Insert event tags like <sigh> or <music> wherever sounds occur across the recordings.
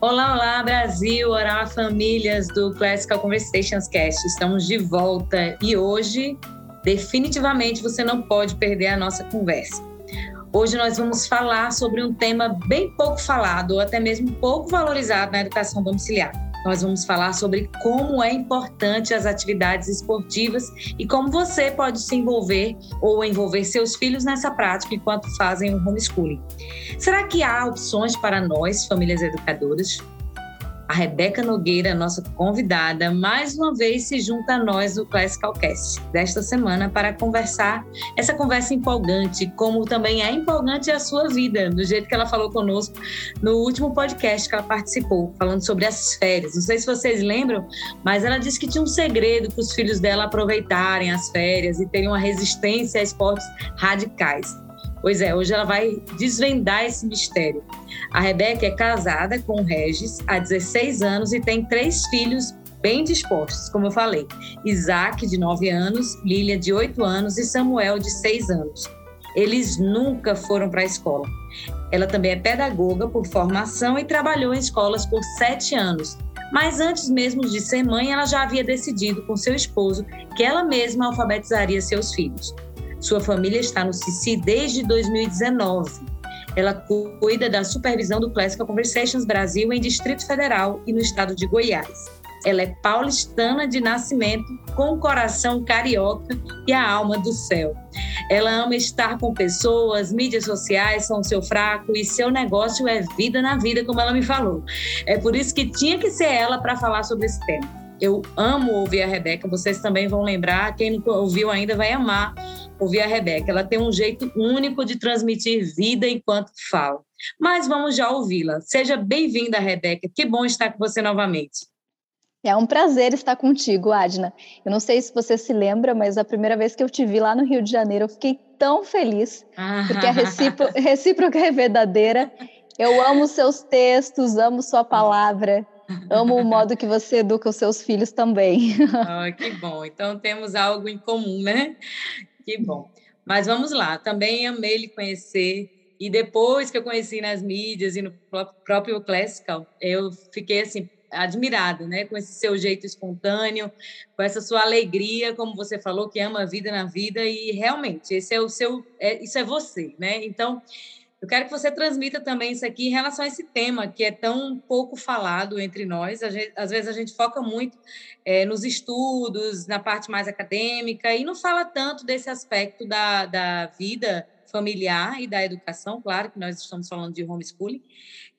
Olá, olá, Brasil, olá, famílias do Classical Conversations Cast. Estamos de volta e hoje, definitivamente, você não pode perder a nossa conversa. Hoje nós vamos falar sobre um tema bem pouco falado, ou até mesmo pouco valorizado na educação domiciliar nós vamos falar sobre como é importante as atividades esportivas e como você pode se envolver ou envolver seus filhos nessa prática enquanto fazem o homeschooling. Será que há opções para nós, famílias educadoras? A Rebeca Nogueira, nossa convidada, mais uma vez se junta a nós do Classical Cast desta semana para conversar essa conversa empolgante, como também é empolgante a sua vida, do jeito que ela falou conosco no último podcast que ela participou, falando sobre as férias. Não sei se vocês lembram, mas ela disse que tinha um segredo para os filhos dela aproveitarem as férias e terem uma resistência a esportes radicais. Pois é, hoje ela vai desvendar esse mistério. A Rebeca é casada com o Regis há 16 anos e tem três filhos bem dispostos, como eu falei. Isaac, de 9 anos, Lília, de 8 anos e Samuel, de 6 anos. Eles nunca foram para a escola. Ela também é pedagoga por formação e trabalhou em escolas por sete anos. Mas antes mesmo de ser mãe, ela já havia decidido com seu esposo que ela mesma alfabetizaria seus filhos. Sua família está no Cici desde 2019. Ela cuida da supervisão do Classical Conversations Brasil em Distrito Federal e no estado de Goiás. Ela é paulistana de nascimento, com o coração carioca e a alma do céu. Ela ama estar com pessoas, mídias sociais são seu fraco e seu negócio é vida na vida, como ela me falou. É por isso que tinha que ser ela para falar sobre esse tema. Eu amo ouvir a Rebeca, vocês também vão lembrar, quem não ouviu ainda vai amar ouvir a Rebeca. Ela tem um jeito único de transmitir vida enquanto fala. Mas vamos já ouvi-la. Seja bem-vinda, Rebeca. Que bom estar com você novamente. É um prazer estar contigo, Adna. Eu não sei se você se lembra, mas a primeira vez que eu te vi lá no Rio de Janeiro, eu fiquei tão feliz, porque a <laughs> recíproca é verdadeira. Eu amo seus textos, amo sua palavra. Amo o modo que você educa os seus filhos também. <laughs> Oh, que bom. Então temos algo em comum, né? Que bom. Mas vamos lá. Também amei lhe conhecer. E depois que eu conheci nas mídias e no próprio Classical, eu fiquei assim admirada, né, com esse seu jeito espontâneo, com essa sua alegria, como você falou, que ama a vida na vida e realmente esse é o seu, é, isso é você, né? Então eu quero que você transmita também isso aqui em relação a esse tema que é tão pouco falado entre nós. Gente, às vezes a gente foca muito é, nos estudos, na parte mais acadêmica, e não fala tanto desse aspecto da, da vida familiar e da educação. Claro que nós estamos falando de homeschooling,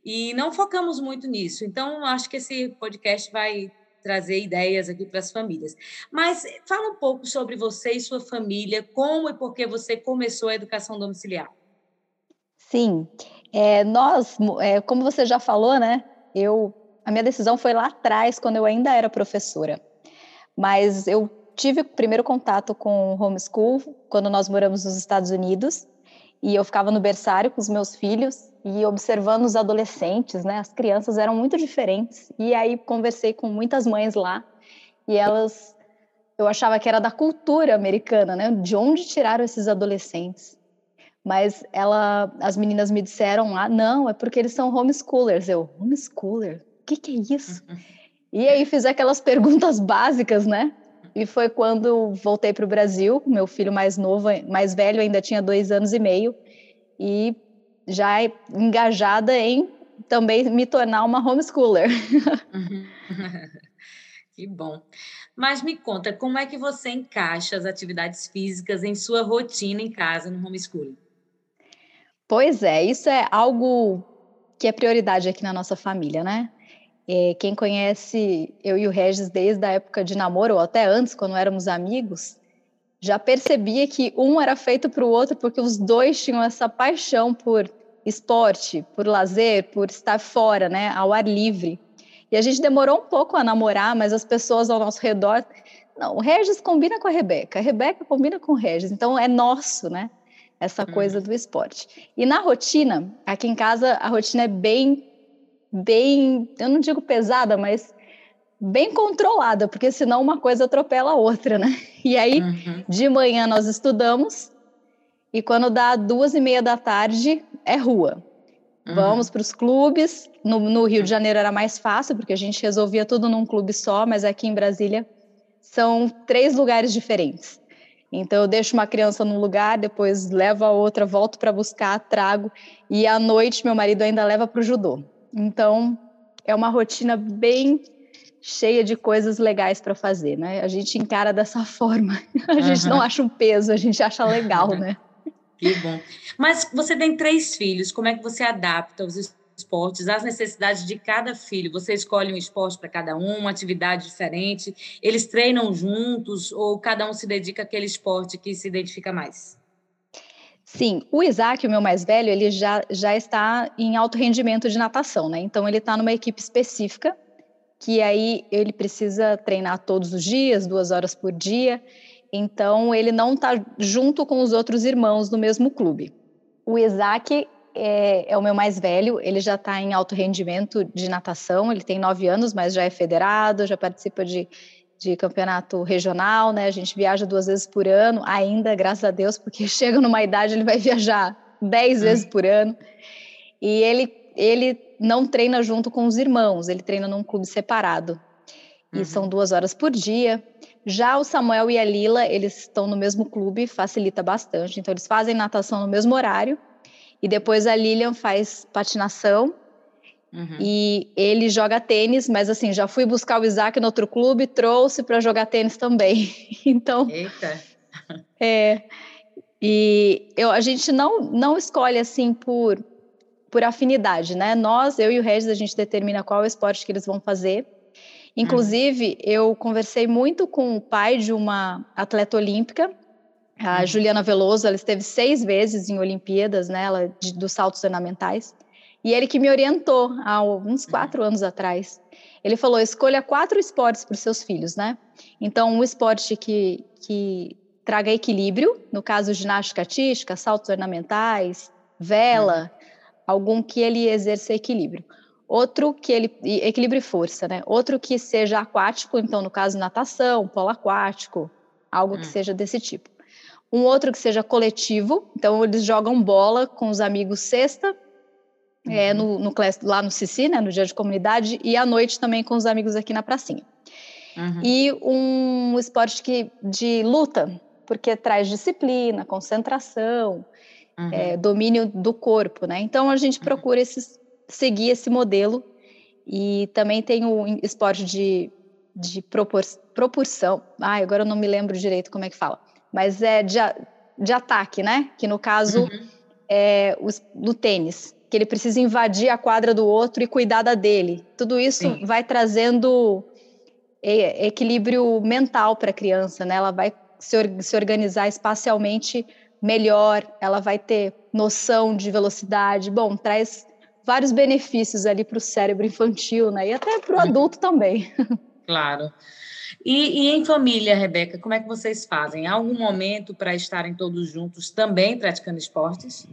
e não focamos muito nisso. Então, acho que esse podcast vai trazer ideias aqui para as famílias. Mas fala um pouco sobre você e sua família, como e por que você começou a educação domiciliar. Sim, é, nós, é, como você já falou, né? Eu, a minha decisão foi lá atrás, quando eu ainda era professora. Mas eu tive o primeiro contato com homeschool quando nós moramos nos Estados Unidos e eu ficava no berçário com os meus filhos e observando os adolescentes, né? As crianças eram muito diferentes e aí conversei com muitas mães lá e elas eu achava que era da cultura americana, né? De onde tiraram esses adolescentes? Mas ela, as meninas me disseram lá, não, é porque eles são homeschoolers. Eu, homeschooler? O que, que é isso? E aí fiz aquelas <laughs> perguntas básicas, né? E foi quando voltei para o Brasil, meu filho mais novo, mais velho, ainda tinha dois anos e meio, e já engajada em também me tornar uma homeschooler. <laughs> <laughs> que bom. Mas me conta, como é que você encaixa as atividades físicas em sua rotina em casa no homeschooling? Pois é, isso é algo que é prioridade aqui na nossa família, né? É, quem conhece eu e o Regis desde a época de namoro, ou até antes, quando éramos amigos, já percebia que um era feito para o outro porque os dois tinham essa paixão por esporte, por lazer, por estar fora, né, ao ar livre. E a gente demorou um pouco a namorar, mas as pessoas ao nosso redor, não, o Regis combina com a Rebeca, a Rebeca combina com o Regis, então é nosso, né? Essa uhum. coisa do esporte. E na rotina, aqui em casa, a rotina é bem, bem, eu não digo pesada, mas bem controlada, porque senão uma coisa atropela a outra, né? <laughs> E aí, uhum. de manhã nós estudamos, e quando dá duas e meia da tarde, é rua. Uhum. Vamos para os clubes. No, no, Rio de Janeiro era mais fácil, porque a gente resolvia tudo num clube só, mas aqui em Brasília são três lugares diferentes. Então eu deixo uma criança num lugar, depois levo a outra, volto para buscar, trago e à noite meu marido ainda leva para o judô. Então é uma rotina bem cheia de coisas legais para fazer, né? A gente encara dessa <laughs> forma. A gente uhum. não acha um peso, a gente acha legal, né? <laughs> Que bom. Mas você tem três filhos, como é que você adapta os esportes às necessidades de cada filho? Você escolhe um esporte para cada um, uma atividade diferente? Eles treinam juntos ou cada um se dedica àquele esporte que se identifica mais? Sim, o Isaac, o meu mais velho, ele já, já está em alto rendimento de natação, né? Então ele está numa equipe específica, que aí ele precisa treinar todos os dias, duas horas por dia. Então, ele não está junto com os outros irmãos do mesmo clube. O Isaac é, é o meu mais velho, ele já está em alto rendimento de natação, ele tem nove anos, mas já é federado, já participa de, de campeonato regional, né? A gente viaja duas vezes por ano, ainda, graças a Deus, porque <laughs> chega numa idade ele vai viajar dez vezes por ano. E ele, ele não treina junto com os irmãos, ele treina num clube separado. E uhum. são duas horas por dia. Já o Samuel e a Lila, eles estão no mesmo clube, facilita bastante. Então, eles fazem natação no mesmo horário. E depois a Lilian faz patinação. Uhum. E ele joga tênis, mas assim, já fui buscar o Isaac no outro clube, trouxe para jogar tênis também. <laughs> então. Eita! <laughs> É. E eu, a gente não, não escolhe assim por, por afinidade, né? Nós, eu e o Regis, a gente determina qual é esporte que eles vão fazer. Inclusive, uhum. eu conversei muito com o pai de uma atleta olímpica, a uhum. Juliana Veloso, ela esteve seis vezes em Olimpíadas, né, ela, de, dos saltos ornamentais, e ele que me orientou há uns quatro anos atrás. Ele falou: escolha quatro esportes para os seus filhos, né? Então, um esporte que, que traga equilíbrio, no caso, ginástica artística, saltos ornamentais, vela, uhum. algum que ele exerça equilíbrio outro que ele equilíbrio e força, né? Outro que seja aquático, então no caso natação, polo aquático, algo hum. que seja desse tipo. Um outro que seja coletivo, então eles jogam bola com os amigos sexta, uhum. é, no, no, lá no Cici, né, no dia de comunidade, e à noite também com os amigos aqui na pracinha. Uhum. E um esporte que, de luta, porque traz disciplina, concentração, uhum. é, domínio do corpo, né? Então a gente uhum. procura esses seguir esse modelo. E também tem o esporte de, de propor, proporção. Ai, agora eu não me lembro direito como é que fala. Mas é de, de ataque, né? Que no caso uhum. é o, do tênis. Que ele precisa invadir a quadra do outro e cuidar da dele. Tudo isso Sim. vai trazendo equilíbrio mental para a criança, né? Ela vai se, se organizar espacialmente melhor, ela vai ter noção de velocidade. Bom, traz vários benefícios ali para o cérebro infantil, né? E até para o adulto também. <laughs> Claro. E, e, em família, Rebeca, como é que vocês fazem? Há algum momento para estarem todos juntos também praticando esportes?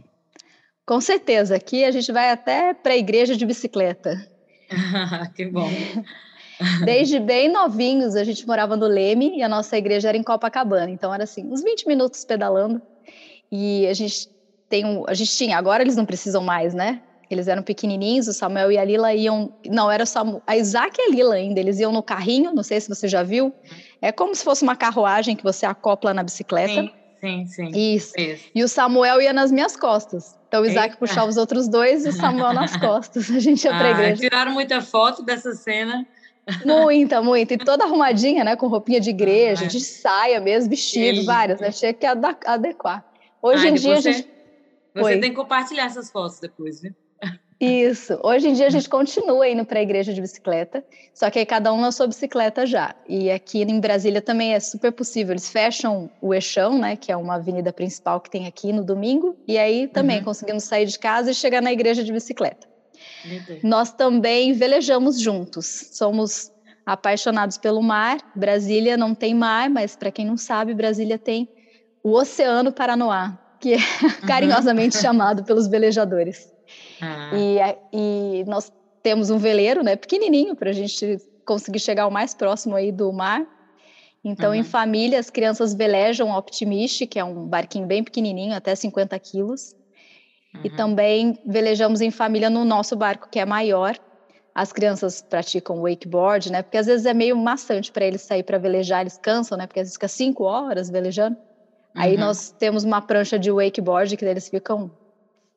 Com certeza. Aqui a gente vai até para a igreja de bicicleta. <laughs> que bom. <laughs> Desde bem novinhos, a gente morava no Leme e a nossa igreja era em Copacabana. Então, era assim, uns 20 minutos pedalando. E a gente tem um, a gente tinha, agora eles não precisam mais, né? Eles eram pequenininhos, o Samuel e a Lila iam. Não, era só a Isaac e a Lila ainda. Eles iam no carrinho, não sei se você já viu. É como se fosse uma carruagem que você acopla na bicicleta. Sim, sim, sim. Isso. Isso. E o Samuel ia nas minhas costas. Então o Isaac Eita. puxava os outros dois e o Samuel nas <laughs> costas. A gente ia pra ah, igreja. Tiraram muita foto dessa cena. Muita, muita. E toda arrumadinha, né? Com roupinha de igreja, ah, de saia mesmo, vestido, várias, né? Tinha que adequar. Hoje em dia você, a gente. Você Oi. tem que compartilhar essas fotos depois, viu? Isso. Hoje em dia a gente continua indo para a igreja de bicicleta, só que aí cada um na sua bicicleta já. E aqui em Brasília também é super possível. Eles fecham o Eixão, né, que é uma avenida principal que tem aqui no domingo, e aí também uhum. conseguimos sair de casa e chegar na igreja de bicicleta. Nós também velejamos juntos. Somos apaixonados pelo mar. Brasília não tem mar, mas para quem não sabe, Brasília tem o Oceano Paranoá, que é uhum. carinhosamente chamado pelos velejadores. Ah. E, e nós temos um veleiro, né, pequenininho, para a gente conseguir chegar o mais próximo aí do mar. Então, uhum. em família, as crianças velejam Optimist, que é um barquinho bem pequenininho, até 50 quilos. Uhum. E também velejamos em família no nosso barco, que é maior. As crianças praticam wakeboard, né? Porque às vezes é meio maçante para eles sair para velejar, eles cansam, né? Porque às vezes fica cinco horas velejando. Uhum. Aí nós temos uma prancha de wakeboard que eles ficam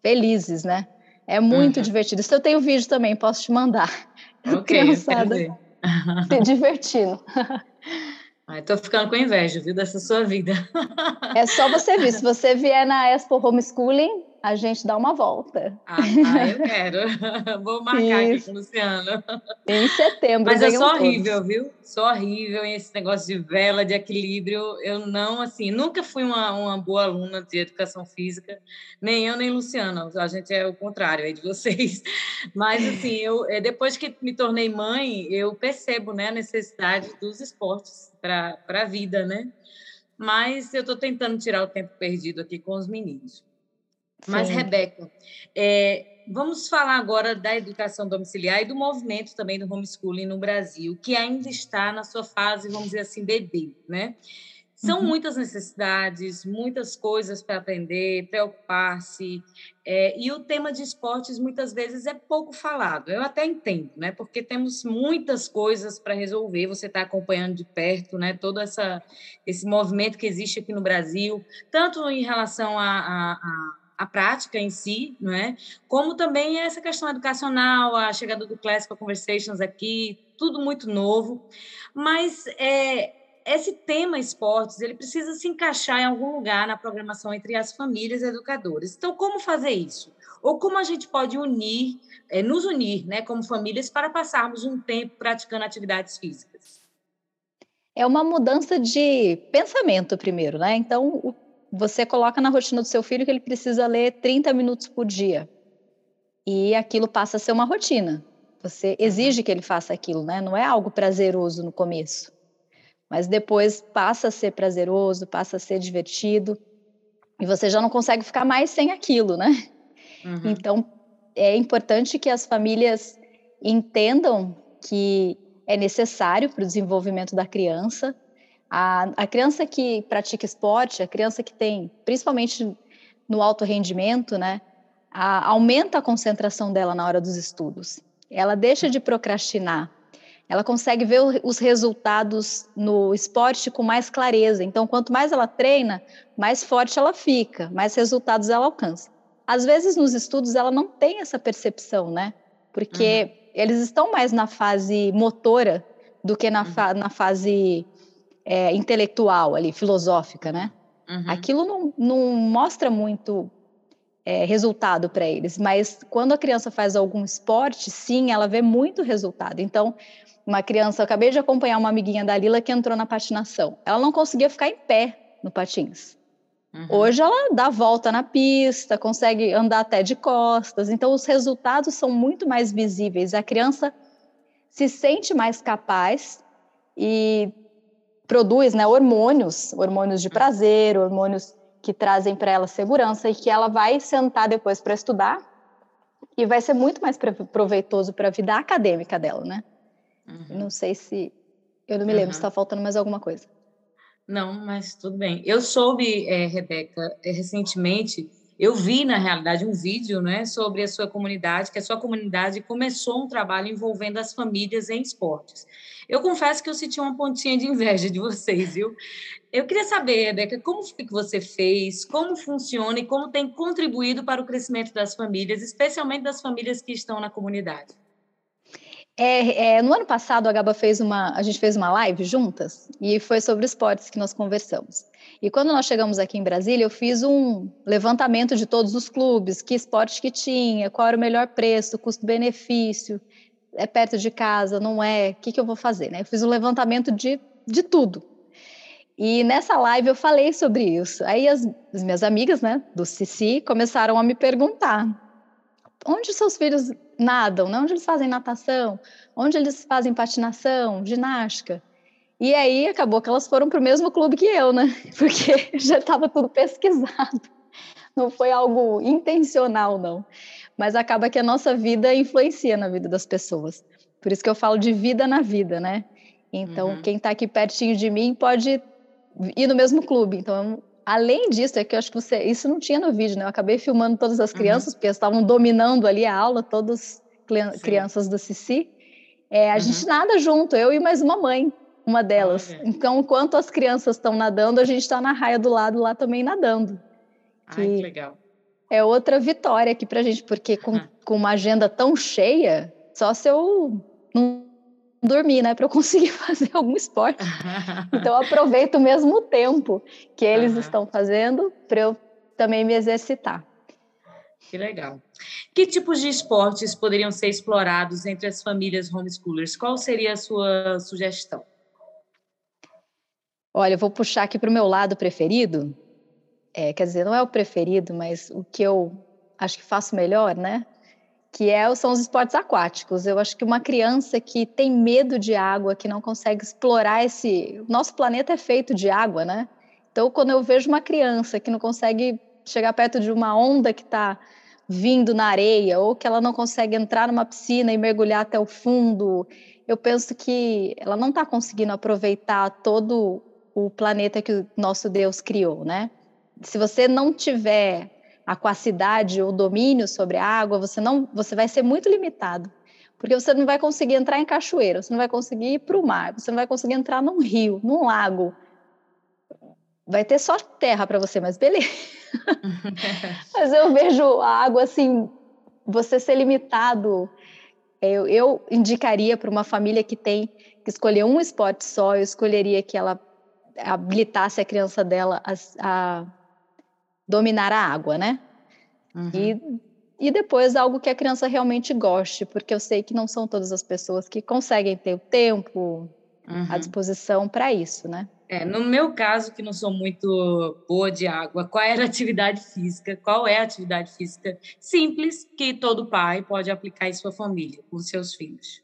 felizes, né? É muito uhum. divertido. Isso eu tenho vídeo também, posso te mandar. <laughs> Ok, Criançada <laughs> se divertindo. <laughs> Ai, tô ficando com inveja, viu, dessa sua vida. É só você ver. Se você vier na Expo Homeschooling, a gente dá uma volta. Ah, ah eu quero. <laughs> Vou marcar Isso. aqui com o Luciano. Em setembro. Mas é só horrível, todos. viu? Só horrível esse negócio de vela, de equilíbrio. Eu não, assim, nunca fui uma, uma boa aluna de educação física, nem eu, nem Luciano. A gente é o contrário aí de vocês. Mas, assim, eu, é, depois que me tornei mãe, eu percebo né, a necessidade dos esportes para a vida, né? Mas eu estou tentando tirar o tempo perdido aqui com os meninos. Mas, Sim. Rebeca, é, vamos falar agora da educação domiciliar e do movimento também do homeschooling no Brasil, que ainda está na sua fase, vamos dizer assim, bebê, né? São uhum. muitas necessidades, muitas coisas para aprender, preocupar-se. É, e o tema de esportes muitas vezes é pouco falado. Eu até entendo, né? Porque temos muitas coisas para resolver. Você está acompanhando de perto, né? Todo essa, esse movimento que existe aqui no Brasil, tanto em relação a, a, a a prática em si, não é? Como também essa questão educacional, a chegada do Classical Conversations aqui, tudo muito novo. Mas é, esse tema esportes, ele precisa se encaixar em algum lugar na programação entre as famílias e educadores. Então, como fazer isso? Ou como a gente pode unir, é, nos unir, né, como famílias, para passarmos um tempo praticando atividades físicas? É uma mudança de pensamento primeiro, né? Então, o você coloca na rotina do seu filho que ele precisa ler 30 minutos por dia. E aquilo passa a ser uma rotina. Você exige que ele faça aquilo, né? Não é algo prazeroso no começo. Mas depois passa a ser prazeroso, passa a ser divertido. E você já não consegue ficar mais sem aquilo, né? Uhum. Então, é importante que as famílias entendam que é necessário para o desenvolvimento da criança a, a criança que pratica esporte, a criança que tem, principalmente no alto rendimento, né, a, aumenta a concentração dela na hora dos estudos. Ela deixa de procrastinar. Ela consegue ver os resultados no esporte com mais clareza. Então, quanto mais ela treina, mais forte ela fica, mais resultados ela alcança. Às vezes, nos estudos, ela não tem essa percepção, né? Porque uhum. eles estão mais na fase motora do que na, fa na fase é, intelectual ali, filosófica, né? Uhum. Aquilo não, não, mostra muito é, resultado para eles, mas quando a criança faz algum esporte, sim, ela vê muito resultado. Então, uma criança, eu acabei de acompanhar uma amiguinha da Lila que entrou na patinação. Ela não conseguia ficar em pé no patins. Uhum. Hoje ela dá volta na pista, consegue andar até de costas. Então, os resultados são muito mais visíveis. A criança se sente mais capaz e produz né, hormônios, hormônios de prazer, hormônios que trazem para ela segurança e que ela vai sentar depois para estudar e vai ser muito mais proveitoso para a vida acadêmica dela, né? Uhum. Não sei se eu não me lembro uhum. se está faltando mais alguma coisa. Não, mas tudo bem. Eu soube, é, Rebeca, é, recentemente eu vi, na realidade, um vídeo né, sobre a sua comunidade, que a sua comunidade começou um trabalho envolvendo as famílias em esportes. Eu confesso que eu senti uma pontinha de inveja de vocês, viu? Eu queria saber, Rebeca, como foi que você fez, como funciona e como tem contribuído para o crescimento das famílias, especialmente das famílias que estão na comunidade. É, é, no ano passado, a Gaba fez uma, a gente fez uma live juntas e foi sobre esportes que nós conversamos. E quando nós chegamos aqui em Brasília, eu fiz um levantamento de todos os clubes, que esporte que tinha, qual era o melhor preço, custo-benefício, é perto de casa, não é, o que, que eu vou fazer? Né? Eu fiz um levantamento de, de tudo. E nessa live eu falei sobre isso. Aí as, as minhas amigas, né, do Cici, começaram a me perguntar: onde seus filhos nadam? Né? Onde eles fazem natação? Onde eles fazem patinação, ginástica? E aí acabou que elas foram para o mesmo clube que eu, né? <laughs> Porque já estava tudo pesquisado. Não foi algo intencional, não. Mas acaba que a nossa vida influencia na vida das pessoas. Por isso que eu falo de vida na vida, né? Então, uhum. quem está aqui pertinho de mim pode ir no mesmo clube. Então, além disso, é que eu acho que você. Isso não tinha no vídeo, né? Eu acabei filmando todas as uhum. crianças, uhum. porque elas estavam dominando ali a aula, todas crianças do Cici. É, a uhum. gente nada junto, eu e mais uma mãe, uma delas. Então, enquanto as crianças estão nadando, a gente está na raia do lado lá também nadando. Ai, que legal. É outra vitória aqui pra gente, porque com, com uma agenda tão cheia, só se eu não dormir, né, para eu conseguir <laughs> fazer algum esporte. <laughs> então eu aproveito o mesmo tempo que eles estão fazendo para eu também me exercitar. Que legal. Que tipos de esportes poderiam ser explorados entre as famílias homeschoolers? Qual seria a sua sugestão? Olha, eu vou puxar aqui para o meu lado preferido. É, quer dizer, não é o preferido, mas o que eu acho que faço melhor, né? que é, são os esportes aquáticos. Eu acho que uma criança que tem medo de água, que não consegue explorar esse. Nosso planeta é feito de água, né? Então, quando eu vejo uma criança que não consegue chegar perto de uma onda que está vindo na areia, ou que ela não consegue entrar numa piscina e mergulhar até o fundo, eu penso que ela não está conseguindo aproveitar todo o planeta que o nosso Deus criou, né? Se você não tiver aquacidade ou domínio sobre a água, você não, você vai ser muito limitado, porque você não vai conseguir entrar em cachoeira, você não vai conseguir ir para o mar, você não vai conseguir entrar num rio, num lago. Vai ter só terra para você, mas beleza. <laughs> mas eu vejo a água assim, você ser limitado. Eu, eu indicaria para uma família que tem que escolher um esporte só, eu escolheria que ela habilitasse a criança dela a, a dominar a água, né? Uhum. E, e depois algo que a criança realmente goste, porque eu sei que não são todas as pessoas que conseguem ter o tempo, uhum. a disposição para isso, né? É, no meu caso, que não sou muito boa de água, qual era a atividade física? Qual é a atividade física simples que todo pai pode aplicar em sua família, com seus filhos?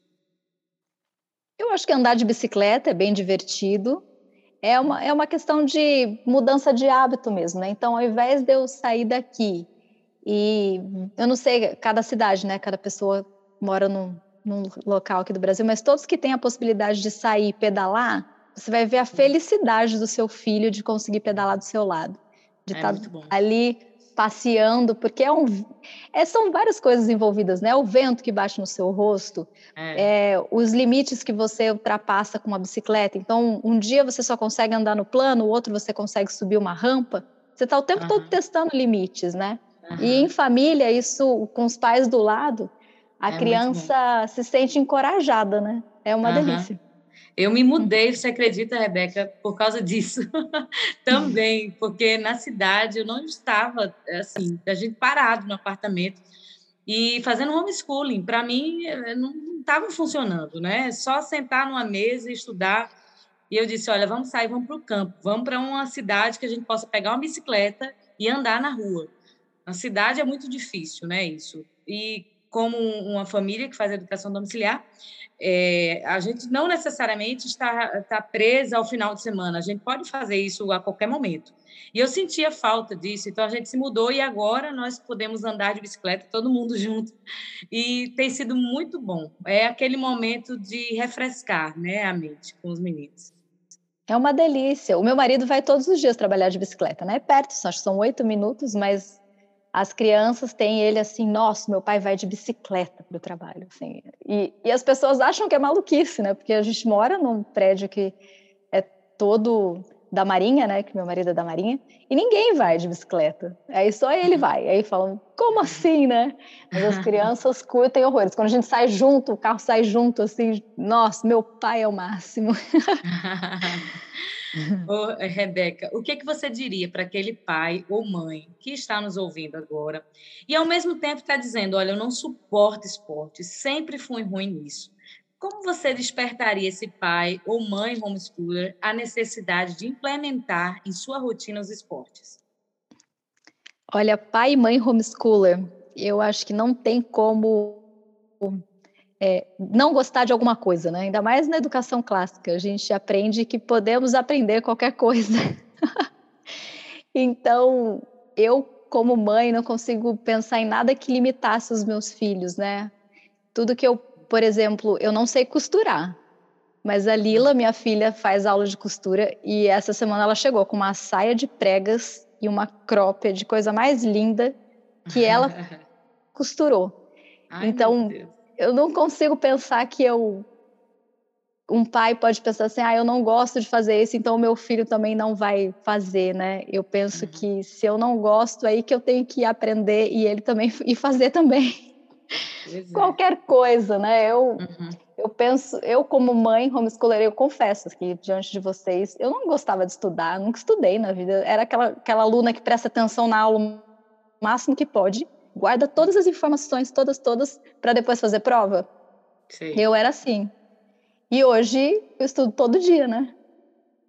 Eu acho que andar de bicicleta é bem divertido é uma, é uma questão de mudança de hábito mesmo, né? Então, ao invés de eu sair daqui e eu não sei, cada cidade, né? Cada pessoa mora num, num local aqui do Brasil, mas todos que têm a possibilidade de sair e pedalar, você vai ver a felicidade do seu filho de conseguir pedalar do seu lado, de é estar tá ali passeando, porque é um, é, são várias coisas envolvidas, né? O vento que bate no seu rosto, é. É, os limites que você ultrapassa com uma bicicleta. Então, um dia você só consegue andar no plano, o outro você consegue subir uma rampa. Você está o tempo uhum. todo testando limites, né? Uhum. E em família, isso com os pais do lado, a é criança se sente encorajada, né? É uma uhum. delícia. Eu me mudei, você acredita, Rebeca, por causa disso <laughs> também, porque na cidade eu não estava assim, a gente parado no apartamento e fazendo homeschooling. Para mim eh, não estava funcionando, né? Só sentar numa mesa e estudar. E eu disse, olha, vamos sair, vamos para o campo, vamos para uma cidade que a gente possa pegar uma bicicleta e andar na rua. Na cidade é muito difícil, né? Isso. E como uma família que faz educação domiciliar, é, a gente não necessariamente está, está presa ao final de semana, a gente pode fazer isso a qualquer momento. E eu sentia falta disso, então a gente se mudou e agora nós podemos andar de bicicleta, todo mundo <laughs> junto, e tem sido muito bom. É aquele momento de refrescar né, a mente com os meninos. É uma delícia. O meu marido vai todos os dias trabalhar de bicicleta, né? É perto, acho que são oito minutos, mas as crianças têm ele assim, nossa, meu pai vai de bicicleta para o trabalho, assim. E, e as pessoas acham que é maluquice, né? Porque a gente mora num prédio que é todo da Marinha, né? Que meu marido é da Marinha, e ninguém vai de bicicleta. Aí só ele uhum. vai. Aí falam, como assim, né? Mas as <laughs> crianças curtem horrores. Quando a gente sai junto, o carro sai junto, assim, nossa, meu pai é o máximo. <laughs> <laughs> Ô, Rebeca, o que, que você diria para aquele pai ou mãe que está nos ouvindo agora e ao mesmo tempo está dizendo, olha, eu não suporto esporte, sempre fui ruim nisso. Como você despertaria esse pai ou mãe homeschooler a necessidade de implementar em sua rotina os esportes? Olha, pai e mãe homeschooler, eu acho que não tem como é, não gostar de alguma coisa, né? Ainda mais na educação clássica, a gente aprende que podemos aprender qualquer coisa. <laughs> então, eu, como mãe, não consigo pensar em nada que limitasse os meus filhos, né? Tudo que eu, por exemplo, eu não sei costurar. Mas a Lila, minha filha, faz aula de costura e essa semana ela chegou com uma saia de pregas e uma crópia de coisa mais linda que ela <laughs> costurou. Ai, então, eu não consigo pensar que eu um pai pode pensar assim, ah, eu não gosto de fazer isso, então o meu filho também não vai fazer, né? Eu penso uhum. que se eu não gosto, aí que eu tenho que aprender e ele também <laughs> e fazer também. É. Qualquer coisa, né? Eu uhum. eu penso, eu como mãe homeschooler, eu confesso que diante de vocês, eu não gostava de estudar, nunca estudei na vida. Era aquela aquela aluna que presta atenção na aula o máximo que pode, guarda todas as informações, todas todas para depois fazer prova. Sim. Eu era assim. E hoje eu estudo todo dia, né?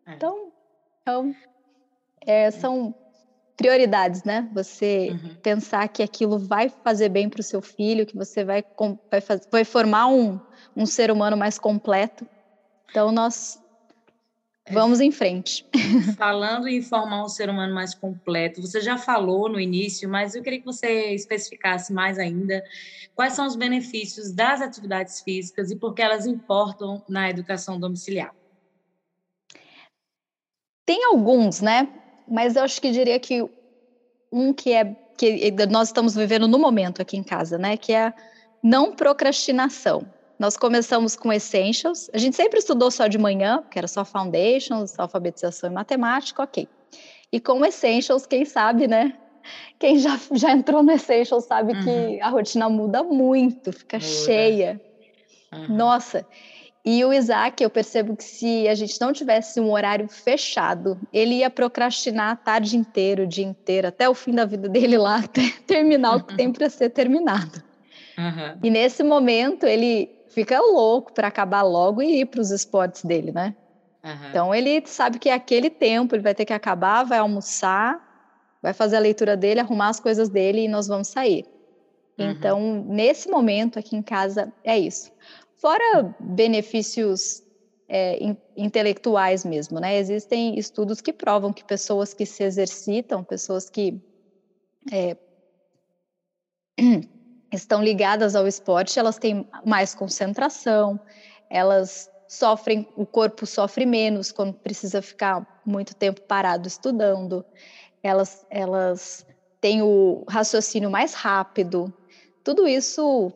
É. Então, então é, são prioridades, né? Você uhum. pensar que aquilo vai fazer bem para o seu filho, que você vai, vai, fazer, vai formar um, um ser humano mais completo. Então, nós. Vamos em frente. <laughs> Falando em formar um ser humano mais completo, você já falou no início, mas eu queria que você especificasse mais ainda quais são os benefícios das atividades físicas e por que elas importam na educação domiciliar. Tem alguns, né? Mas eu acho que diria que um que é que nós estamos vivendo no momento aqui em casa, né? Que é a não procrastinação. Nós começamos com Essentials. A gente sempre estudou só de manhã, que era só Foundations, alfabetização e matemática, ok. E com Essentials, quem sabe, né? Quem já, já entrou no Essentials sabe uhum. que a rotina muda muito, fica muda. cheia. Uhum. Nossa, e o Isaac, eu percebo que se a gente não tivesse um horário fechado, ele ia procrastinar a tarde inteira, o dia inteiro, até o fim da vida dele lá, <laughs> até terminar o que tem para ser terminado. Uhum. E nesse momento, ele fica louco para acabar logo e ir para os esportes dele, né? Uhum. Então, ele sabe que é aquele tempo, ele vai ter que acabar, vai almoçar, vai fazer a leitura dele, arrumar as coisas dele e nós vamos sair. Uhum. Então, nesse momento aqui em casa, é isso. Fora benefícios é, in, intelectuais mesmo, né? Existem estudos que provam que pessoas que se exercitam, pessoas que é, <clears throat> estão ligadas ao esporte, elas têm mais concentração, elas sofrem, o corpo sofre menos quando precisa ficar muito tempo parado estudando, elas, elas têm o raciocínio mais rápido. Tudo isso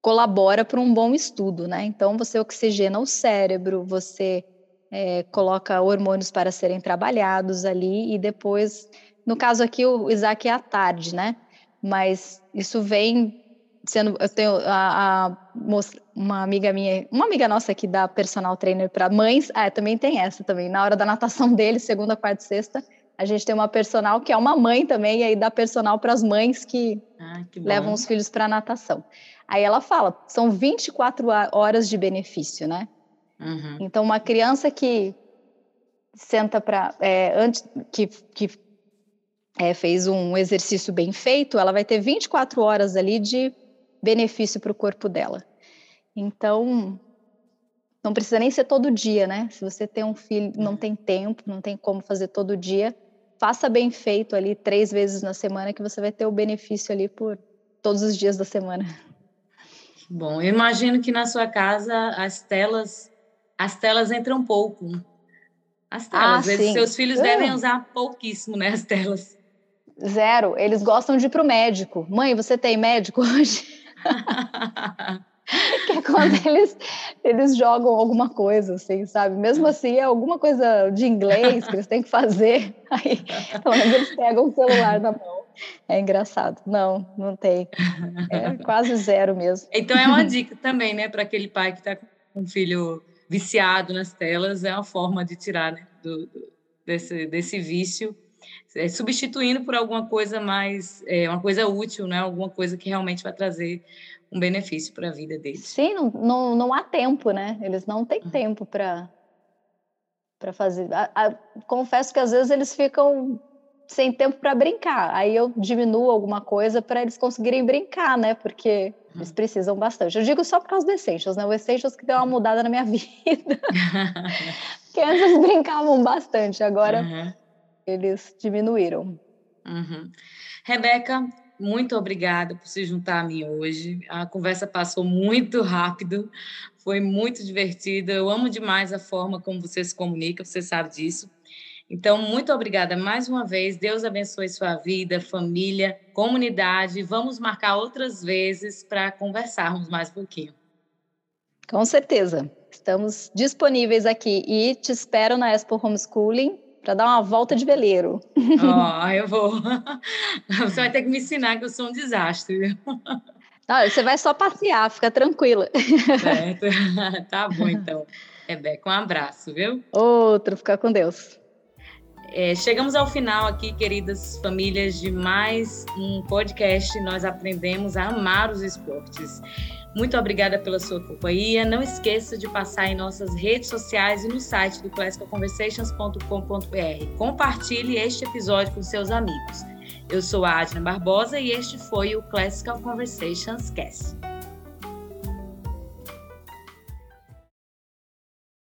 colabora para um bom estudo, né? Então você oxigena o cérebro, você é, coloca hormônios para serem trabalhados ali e depois, no caso aqui o Isaac é à tarde, né? Mas isso vem sendo, eu tenho a, a uma amiga minha, uma amiga nossa aqui da personal trainer para mães, ah, também tem essa também. Na hora da natação <laughs> dele, segunda, quarta, sexta, a gente tem uma personal que é uma mãe também, e aí dá personal para as mães que, ah, que levam os filhos para natação. Aí ela fala, são 24 horas de benefício, né? Uhum. Então, uma criança que senta para. É, antes que, que é, fez um exercício bem feito, ela vai ter 24 horas ali de benefício para o corpo dela. Então, não precisa nem ser todo dia, né? Se você tem um filho, não tem tempo, não tem como fazer todo dia, faça bem feito ali três vezes na semana que você vai ter o benefício ali por todos os dias da semana. Bom, eu imagino que na sua casa as telas, as telas entram pouco. As telas, ah, às vezes seus filhos devem usar pouquíssimo, né, as telas. Zero. Eles gostam de ir para o médico. Mãe, você tem médico hoje? <laughs> que é quando eles, eles jogam alguma coisa, assim, sabe? Mesmo assim, é alguma coisa de inglês que eles têm que fazer. <laughs> Aí, pelo menos eles pegam o celular na mão. É engraçado. Não, não tem. É quase zero mesmo. Então é uma <laughs> dica também, né, para aquele pai que está com um filho viciado nas telas, é uma forma de tirar né, do, do, desse, desse vício, é, substituindo por alguma coisa mais, é, uma coisa útil, né, alguma coisa que realmente vai trazer um benefício para a vida deles. Sim, não, não, não há tempo, né? Eles não têm uhum. tempo para para fazer. A, a, confesso que às vezes eles ficam sem tempo para brincar. Aí eu diminuo alguma coisa para eles conseguirem brincar, né? Porque uhum. eles precisam bastante. Eu digo só por causa do Essentials, né? O Essentials que deu uma mudada na minha <laughs> vida. Porque antes eles brincavam bastante, agora uhum. Eles diminuíram. Uhum. Rebeca, muito obrigada por se juntar a mim hoje. A conversa passou muito rápido, foi muito divertida. Eu amo demais a forma como você se comunica, você sabe disso. Então, muito obrigada mais uma vez. Deus abençoe sua vida, família, comunidade. Vamos marcar outras vezes para conversarmos mais um pouquinho. Com certeza. Estamos disponíveis aqui e te espero na Expo Homeschooling para dar uma volta de veleiro. Ó, <laughs> oh, eu vou. <laughs> Você vai ter que me ensinar que eu sou um desastre. Não, você vai só passear, fica tranquila. Certo. <laughs> Tá bom, então. Rebeca, um abraço, viu? Outro, fica com Deus. É, chegamos ao final aqui, queridas famílias, de mais um podcast. Nós aprendemos a amar os esportes. Muito obrigada pela sua companhia. Não esqueça de passar em nossas redes sociais e no site do classicalconversations.com.br. Compartilhe este episódio com seus amigos. Eu sou a Adna Barbosa e este foi o Classical Conversations Cast.